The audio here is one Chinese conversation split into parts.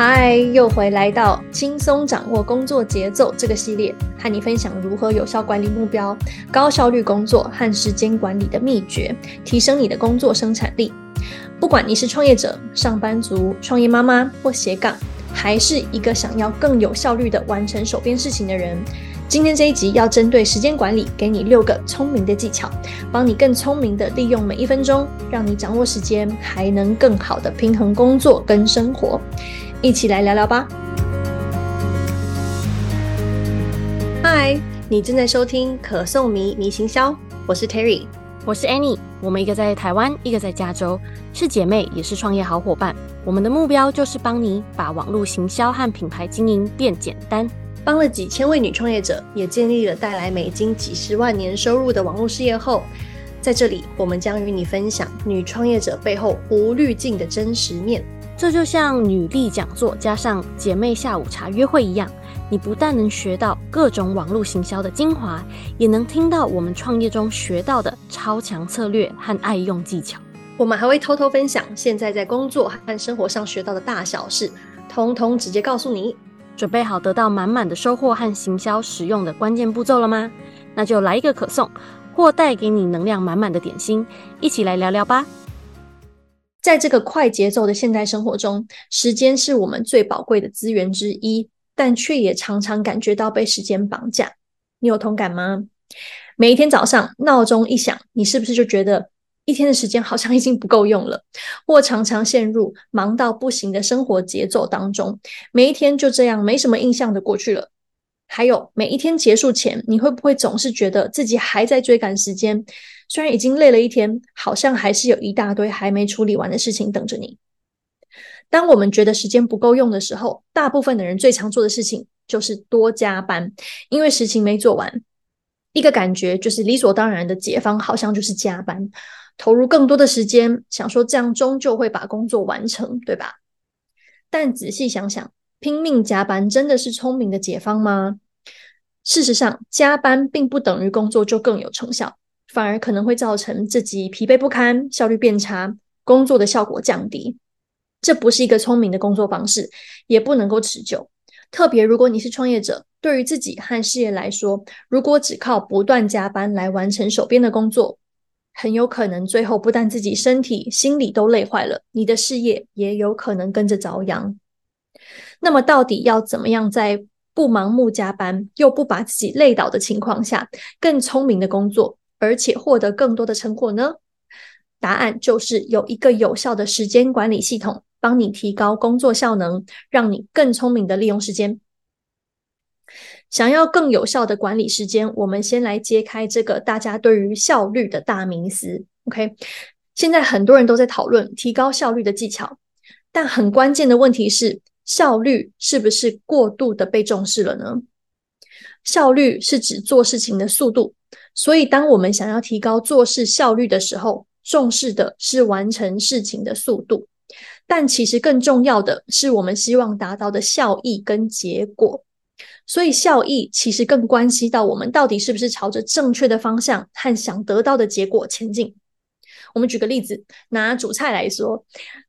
嗨，又回来到轻松掌握工作节奏这个系列，和你分享如何有效管理目标、高效率工作和时间管理的秘诀，提升你的工作生产力。不管你是创业者、上班族、创业妈妈或斜杠，还是一个想要更有效率地完成手边事情的人，今天这一集要针对时间管理，给你六个聪明的技巧，帮你更聪明地利用每一分钟，让你掌握时间，还能更好地平衡工作跟生活。一起来聊聊吧。嗨，你正在收听可颂迷迷行销，我是 Terry，我是 Annie，我们一个在台湾，一个在加州，是姐妹，也是创业好伙伴。我们的目标就是帮你把网络行销和品牌经营变简单，帮了几千位女创业者，也建立了带来美金几十万年收入的网络事业后，在这里，我们将与你分享女创业者背后无滤镜的真实面。这就像女力讲座加上姐妹下午茶约会一样，你不但能学到各种网络行销的精华，也能听到我们创业中学到的超强策略和爱用技巧。我们还会偷偷分享现在在工作和生活上学到的大小事，通通直接告诉你。准备好得到满满的收获和行销实用的关键步骤了吗？那就来一个可颂，或带给你能量满满的点心，一起来聊聊吧。在这个快节奏的现代生活中，时间是我们最宝贵的资源之一，但却也常常感觉到被时间绑架。你有同感吗？每一天早上闹钟一响，你是不是就觉得一天的时间好像已经不够用了？或常常陷入忙到不行的生活节奏当中，每一天就这样没什么印象的过去了。还有每一天结束前，你会不会总是觉得自己还在追赶时间？虽然已经累了一天，好像还是有一大堆还没处理完的事情等着你。当我们觉得时间不够用的时候，大部分的人最常做的事情就是多加班，因为事情没做完。一个感觉就是理所当然的解方，好像就是加班，投入更多的时间，想说这样终究会把工作完成，对吧？但仔细想想，拼命加班真的是聪明的解方吗？事实上，加班并不等于工作就更有成效。反而可能会造成自己疲惫不堪、效率变差、工作的效果降低。这不是一个聪明的工作方式，也不能够持久。特别如果你是创业者，对于自己和事业来说，如果只靠不断加班来完成手边的工作，很有可能最后不但自己身体、心理都累坏了，你的事业也有可能跟着遭殃。那么，到底要怎么样在不盲目加班又不把自己累倒的情况下，更聪明的工作？而且获得更多的成果呢？答案就是有一个有效的时间管理系统，帮你提高工作效能，让你更聪明的利用时间。想要更有效的管理时间，我们先来揭开这个大家对于效率的大迷思。OK，现在很多人都在讨论提高效率的技巧，但很关键的问题是，效率是不是过度的被重视了呢？效率是指做事情的速度。所以，当我们想要提高做事效率的时候，重视的是完成事情的速度，但其实更重要的是我们希望达到的效益跟结果。所以，效益其实更关系到我们到底是不是朝着正确的方向和想得到的结果前进。我们举个例子，拿煮菜来说，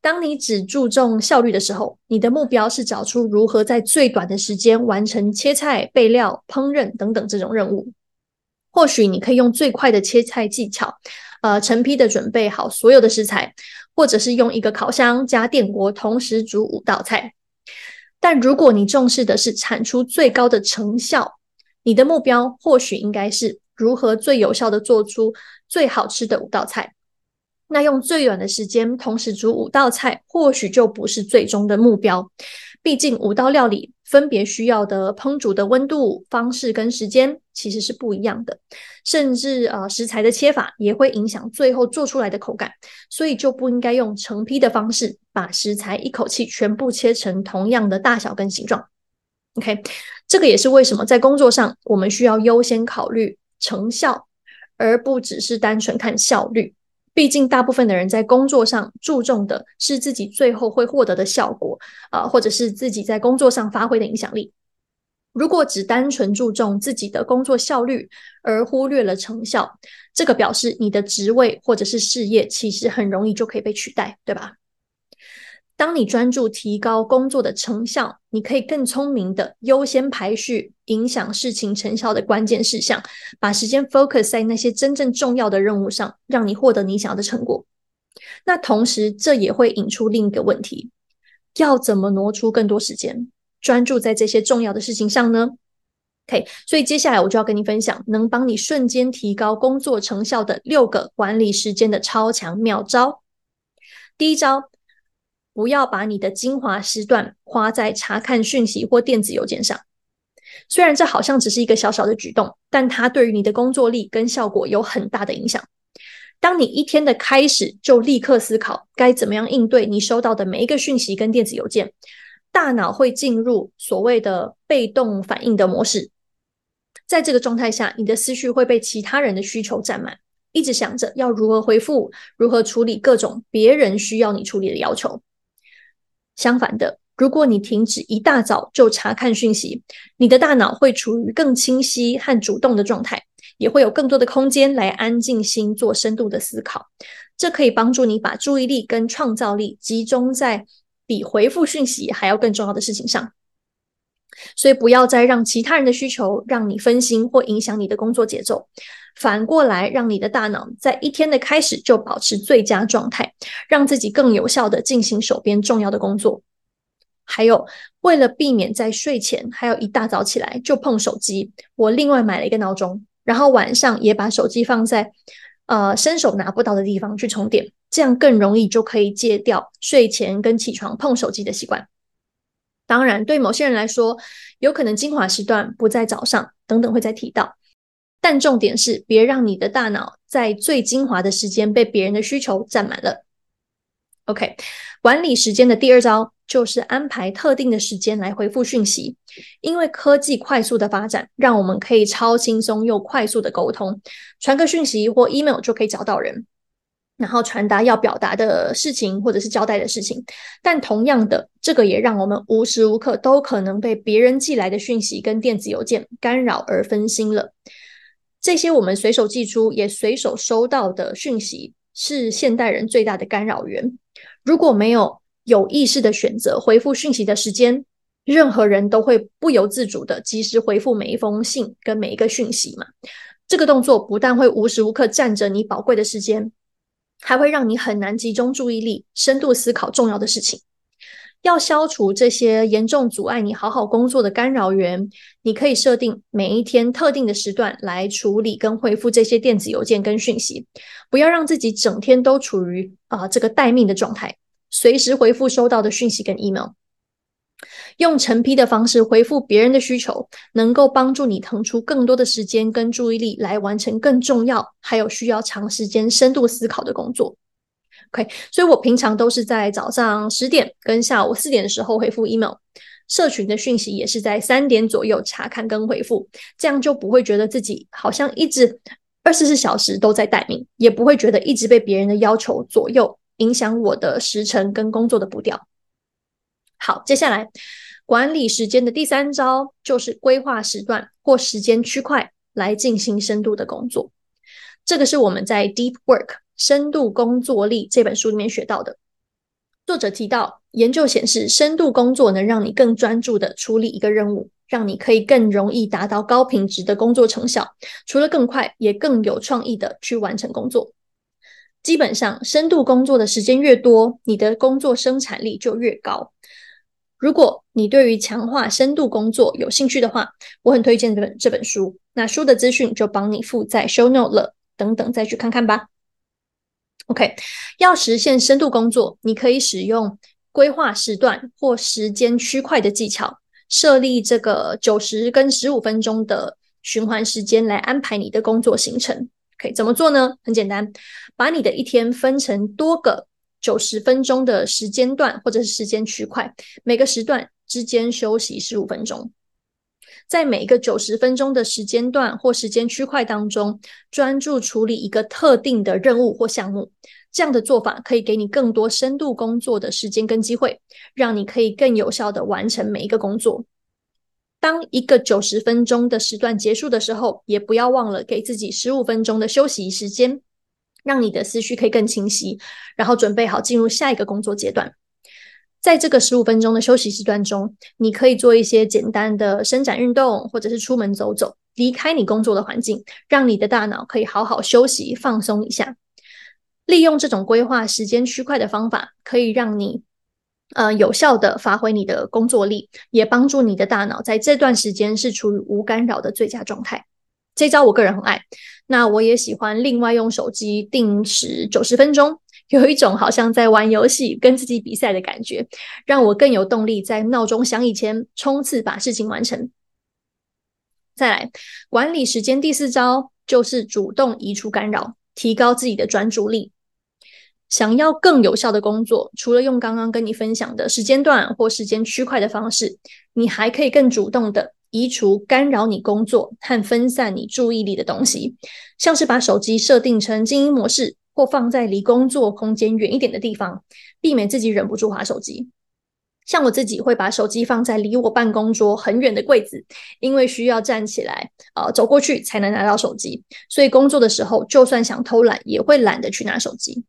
当你只注重效率的时候，你的目标是找出如何在最短的时间完成切菜、备料、烹饪等等这种任务。或许你可以用最快的切菜技巧，呃，成批的准备好所有的食材，或者是用一个烤箱加电锅同时煮五道菜。但如果你重视的是产出最高的成效，你的目标或许应该是如何最有效的做出最好吃的五道菜。那用最短的时间同时煮五道菜，或许就不是最终的目标。毕竟五道料理分别需要的烹煮的温度、方式跟时间其实是不一样的，甚至呃食材的切法也会影响最后做出来的口感，所以就不应该用成批的方式把食材一口气全部切成同样的大小跟形状。OK，这个也是为什么在工作上我们需要优先考虑成效，而不只是单纯看效率。毕竟，大部分的人在工作上注重的是自己最后会获得的效果，啊、或者是自己在工作上发挥的影响力。如果只单纯注重自己的工作效率，而忽略了成效，这个表示你的职位或者是事业其实很容易就可以被取代，对吧？当你专注提高工作的成效，你可以更聪明的优先排序影响事情成效的关键事项，把时间 focus 在那些真正重要的任务上，让你获得你想要的成果。那同时，这也会引出另一个问题：要怎么挪出更多时间，专注在这些重要的事情上呢？OK，所以接下来我就要跟你分享能帮你瞬间提高工作成效的六个管理时间的超强妙招。第一招。不要把你的精华时段花在查看讯息或电子邮件上。虽然这好像只是一个小小的举动，但它对于你的工作力跟效果有很大的影响。当你一天的开始就立刻思考该怎么样应对你收到的每一个讯息跟电子邮件，大脑会进入所谓的被动反应的模式。在这个状态下，你的思绪会被其他人的需求占满，一直想着要如何回复，如何处理各种别人需要你处理的要求。相反的，如果你停止一大早就查看讯息，你的大脑会处于更清晰和主动的状态，也会有更多的空间来安静心做深度的思考。这可以帮助你把注意力跟创造力集中在比回复讯息还要更重要的事情上。所以，不要再让其他人的需求让你分心或影响你的工作节奏。反过来，让你的大脑在一天的开始就保持最佳状态，让自己更有效地进行手边重要的工作。还有，为了避免在睡前还有一大早起来就碰手机，我另外买了一个闹钟，然后晚上也把手机放在呃伸手拿不到的地方去充电，这样更容易就可以戒掉睡前跟起床碰手机的习惯。当然，对某些人来说，有可能精华时段不在早上，等等会再提到。但重点是，别让你的大脑在最精华的时间被别人的需求占满了。OK，管理时间的第二招就是安排特定的时间来回复讯息。因为科技快速的发展，让我们可以超轻松又快速的沟通，传个讯息或 email 就可以找到人，然后传达要表达的事情或者是交代的事情。但同样的，这个也让我们无时无刻都可能被别人寄来的讯息跟电子邮件干扰而分心了。这些我们随手寄出也随手收到的讯息，是现代人最大的干扰源。如果没有有意识的选择回复讯息的时间，任何人都会不由自主的及时回复每一封信跟每一个讯息嘛。这个动作不但会无时无刻占着你宝贵的时间，还会让你很难集中注意力，深度思考重要的事情。要消除这些严重阻碍你好好工作的干扰源，你可以设定每一天特定的时段来处理跟回复这些电子邮件跟讯息，不要让自己整天都处于啊、这个待命的状态，随时回复收到的讯息跟 email。用成批的方式回复别人的需求，能够帮助你腾出更多的时间跟注意力来完成更重要还有需要长时间深度思考的工作。OK，所以我平常都是在早上十点跟下午四点的时候回复 email，社群的讯息也是在三点左右查看跟回复，这样就不会觉得自己好像一直二十四小时都在待命，也不会觉得一直被别人的要求左右，影响我的时程跟工作的步调。好，接下来管理时间的第三招就是规划时段或时间区块来进行深度的工作，这个是我们在 Deep Work。深度工作力这本书里面学到的，作者提到，研究显示，深度工作能让你更专注地处理一个任务，让你可以更容易达到高品质的工作成效。除了更快，也更有创意地去完成工作。基本上，深度工作的时间越多，你的工作生产力就越高。如果你对于强化深度工作有兴趣的话，我很推荐这本这本书。那书的资讯就帮你附在 show note 了，等等再去看看吧。OK，要实现深度工作，你可以使用规划时段或时间区块的技巧，设立这个九十跟十五分钟的循环时间来安排你的工作行程。可以怎么做呢？很简单，把你的一天分成多个九十分钟的时间段或者是时间区块，每个时段之间休息十五分钟。在每一个九十分钟的时间段或时间区块当中，专注处理一个特定的任务或项目，这样的做法可以给你更多深度工作的时间跟机会，让你可以更有效的完成每一个工作。当一个九十分钟的时段结束的时候，也不要忘了给自己十五分钟的休息时间，让你的思绪可以更清晰，然后准备好进入下一个工作阶段。在这个十五分钟的休息时段中，你可以做一些简单的伸展运动，或者是出门走走，离开你工作的环境，让你的大脑可以好好休息、放松一下。利用这种规划时间区块的方法，可以让你呃有效地发挥你的工作力，也帮助你的大脑在这段时间是处于无干扰的最佳状态。这招我个人很爱，那我也喜欢另外用手机定时九十分钟。有一种好像在玩游戏、跟自己比赛的感觉，让我更有动力在闹钟响以前冲刺把事情完成。再来，管理时间第四招就是主动移除干扰，提高自己的专注力。想要更有效的工作，除了用刚刚跟你分享的时间段或时间区块的方式，你还可以更主动的移除干扰你工作和分散你注意力的东西，像是把手机设定成静音模式。或放在离工作空间远一点的地方，避免自己忍不住滑手机。像我自己会把手机放在离我办公桌很远的柜子，因为需要站起来，呃，走过去才能拿到手机。所以工作的时候，就算想偷懒，也会懒得去拿手机。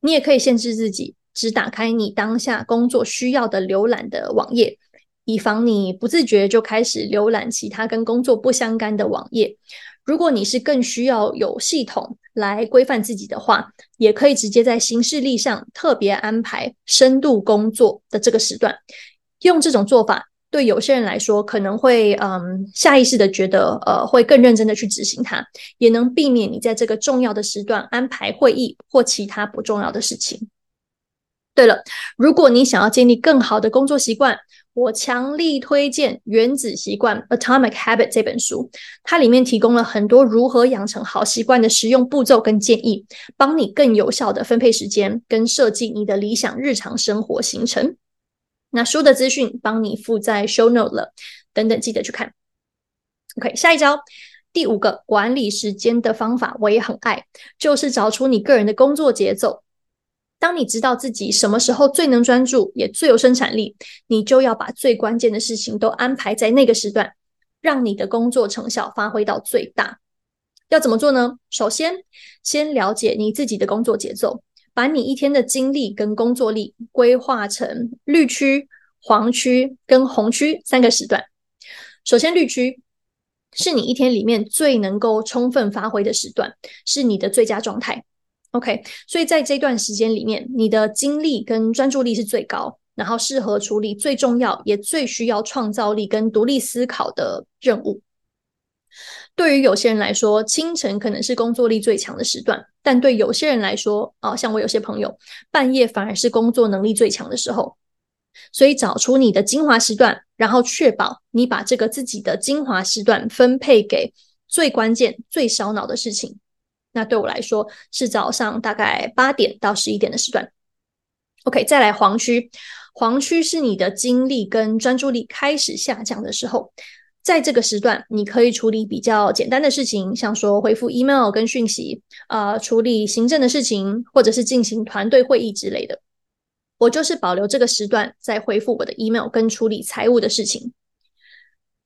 你也可以限制自己，只打开你当下工作需要的浏览的网页，以防你不自觉就开始浏览其他跟工作不相干的网页。如果你是更需要有系统来规范自己的话，也可以直接在行事历上特别安排深度工作的这个时段。用这种做法，对有些人来说可能会嗯下意识的觉得呃会更认真的去执行它，也能避免你在这个重要的时段安排会议或其他不重要的事情。对了，如果你想要建立更好的工作习惯，我强力推荐《原子习惯》（Atomic Habit） 这本书，它里面提供了很多如何养成好习惯的实用步骤跟建议，帮你更有效的分配时间跟设计你的理想日常生活行程。那书的资讯帮你附在 Show Note 了，等等记得去看。OK，下一招，第五个管理时间的方法我也很爱，就是找出你个人的工作节奏。当你知道自己什么时候最能专注，也最有生产力，你就要把最关键的事情都安排在那个时段，让你的工作成效发挥到最大。要怎么做呢？首先，先了解你自己的工作节奏，把你一天的精力跟工作力规划成绿区、黄区跟红区三个时段。首先，绿区是你一天里面最能够充分发挥的时段，是你的最佳状态。OK，所以在这段时间里面，你的精力跟专注力是最高，然后适合处理最重要也最需要创造力跟独立思考的任务。对于有些人来说，清晨可能是工作力最强的时段，但对有些人来说，啊，像我有些朋友，半夜反而是工作能力最强的时候。所以找出你的精华时段，然后确保你把这个自己的精华时段分配给最关键、最烧脑的事情。那对我来说是早上大概八点到十一点的时段。OK，再来黄区，黄区是你的精力跟专注力开始下降的时候，在这个时段，你可以处理比较简单的事情，像说回复 email 跟讯息，呃，处理行政的事情，或者是进行团队会议之类的。我就是保留这个时段在回复我的 email 跟处理财务的事情。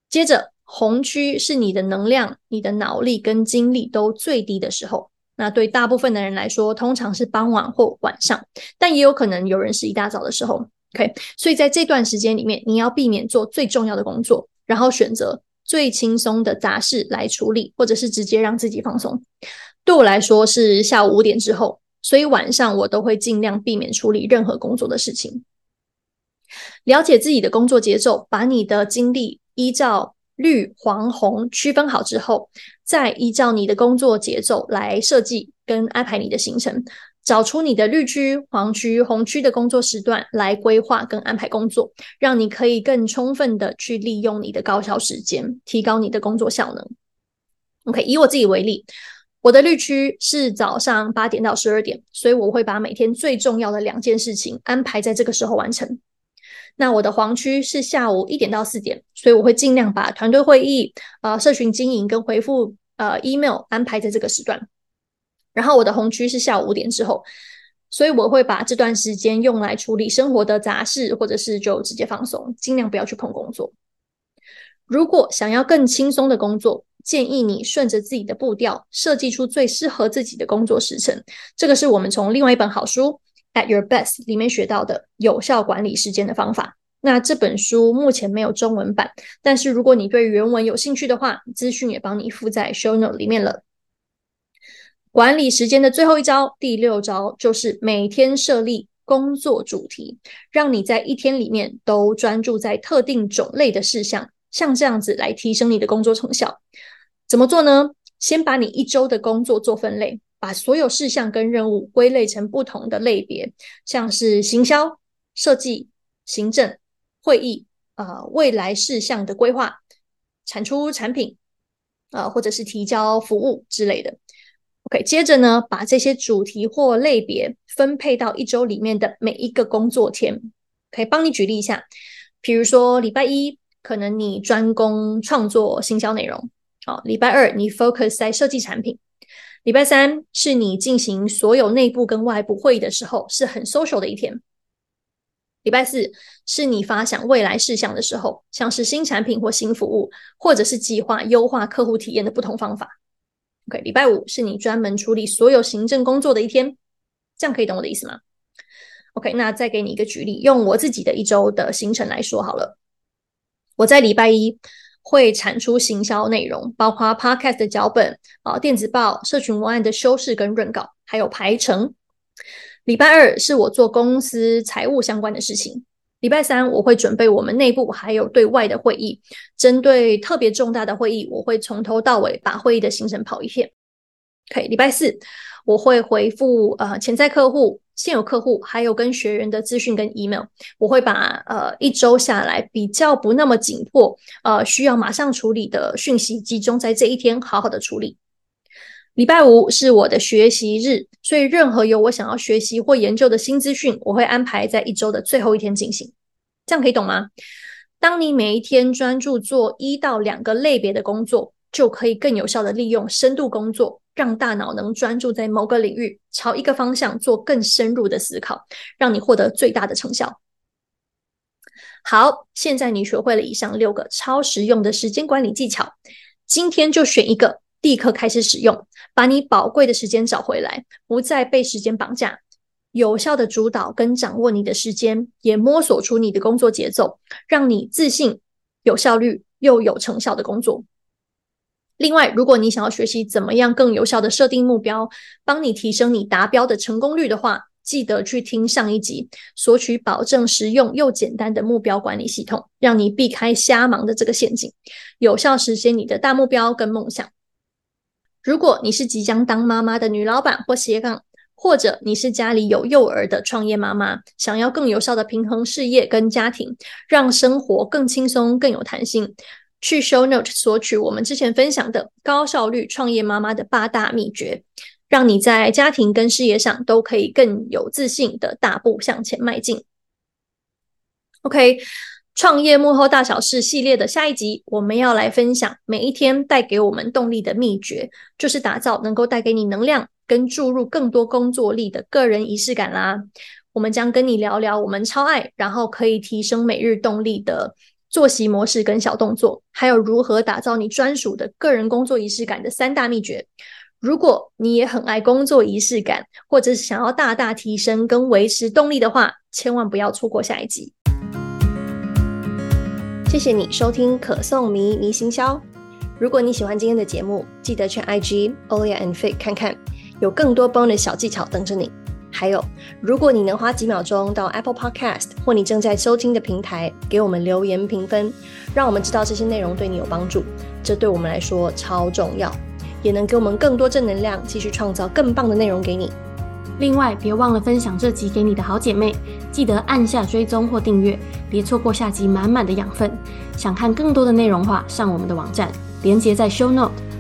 接着。红区是你的能量、你的脑力跟精力都最低的时候。那对大部分的人来说，通常是傍晚或晚上，但也有可能有人是一大早的时候。OK，所以在这段时间里面，你要避免做最重要的工作，然后选择最轻松的杂事来处理，或者是直接让自己放松。对我来说是下午五点之后，所以晚上我都会尽量避免处理任何工作的事情。了解自己的工作节奏，把你的精力依照绿、黄、红区分好之后，再依照你的工作节奏来设计跟安排你的行程，找出你的绿区、黄区、红区的工作时段来规划跟安排工作，让你可以更充分的去利用你的高效时间，提高你的工作效能。OK，以我自己为例，我的绿区是早上八点到十二点，所以我会把每天最重要的两件事情安排在这个时候完成。那我的黄区是下午一点到四点，所以我会尽量把团队会议、呃，社群经营跟回复呃 email 安排在这个时段。然后我的红区是下午五点之后，所以我会把这段时间用来处理生活的杂事，或者是就直接放松，尽量不要去碰工作。如果想要更轻松的工作，建议你顺着自己的步调，设计出最适合自己的工作时程。这个是我们从另外一本好书。At Your Best》里面学到的有效管理时间的方法。那这本书目前没有中文版，但是如果你对原文有兴趣的话，资讯也帮你附在 Show Note 里面了。管理时间的最后一招，第六招就是每天设立工作主题，让你在一天里面都专注在特定种类的事项，像这样子来提升你的工作成效。怎么做呢？先把你一周的工作做分类，把所有事项跟任务归类成不同的类别，像是行销、设计、行政。会议、呃，未来事项的规划、产出产品、呃，或者是提交服务之类的。OK，接着呢，把这些主题或类别分配到一周里面的每一个工作天。可以帮你举例一下，比如说礼拜一可能你专攻创作行销内容，好、哦，礼拜二你 focus 在设计产品，礼拜三是你进行所有内部跟外部会议的时候，是很 social 的一天。礼拜四是你发想未来事项的时候，像是新产品或新服务，或者是计划优化客户体验的不同方法。OK，礼拜五是你专门处理所有行政工作的一天，这样可以懂我的意思吗？OK，那再给你一个举例，用我自己的一周的行程来说好了。我在礼拜一会产出行销内容，包括 Podcast 的脚本啊、电子报、社群文案的修饰跟润稿，还有排程。礼拜二是我做公司财务相关的事情。礼拜三我会准备我们内部还有对外的会议。针对特别重大的会议，我会从头到尾把会议的行程跑一遍。可以，礼拜四我会回复呃潜在客户、现有客户还有跟学员的资讯跟 email。我会把呃一周下来比较不那么紧迫呃需要马上处理的讯息集中在这一天好好的处理。礼拜五是我的学习日，所以任何有我想要学习或研究的新资讯，我会安排在一周的最后一天进行。这样可以懂吗？当你每一天专注做一到两个类别的工作，就可以更有效地利用深度工作，让大脑能专注在某个领域，朝一个方向做更深入的思考，让你获得最大的成效。好，现在你学会了以上六个超实用的时间管理技巧，今天就选一个。立刻开始使用，把你宝贵的时间找回来，不再被时间绑架，有效的主导跟掌握你的时间，也摸索出你的工作节奏，让你自信、有效率又有成效的工作。另外，如果你想要学习怎么样更有效的设定目标，帮你提升你达标的成功率的话，记得去听上一集，索取保证实用又简单的目标管理系统，让你避开瞎忙的这个陷阱，有效实现你的大目标跟梦想。如果你是即将当妈妈的女老板或斜杠，或者你是家里有幼儿的创业妈妈，想要更有效的平衡事业跟家庭，让生活更轻松、更有弹性，去 Show Note 索取我们之前分享的高效率创业妈妈的八大秘诀，让你在家庭跟事业上都可以更有自信的大步向前迈进。OK。创业幕后大小事系列的下一集，我们要来分享每一天带给我们动力的秘诀，就是打造能够带给你能量跟注入更多工作力的个人仪式感啦。我们将跟你聊聊我们超爱，然后可以提升每日动力的作息模式跟小动作，还有如何打造你专属的个人工作仪式感的三大秘诀。如果你也很爱工作仪式感，或者是想要大大提升跟维持动力的话，千万不要错过下一集。谢谢你收听可颂迷迷行销。如果你喜欢今天的节目，记得去 IG Olia and Fit 看看，有更多 bonus 小技巧等着你。还有，如果你能花几秒钟到 Apple Podcast 或你正在收听的平台给我们留言评分，让我们知道这些内容对你有帮助，这对我们来说超重要，也能给我们更多正能量，继续创造更棒的内容给你。另外，别忘了分享这集给你的好姐妹，记得按下追踪或订阅，别错过下集满满的养分。想看更多的内容话，上我们的网站，连接在 Show Note，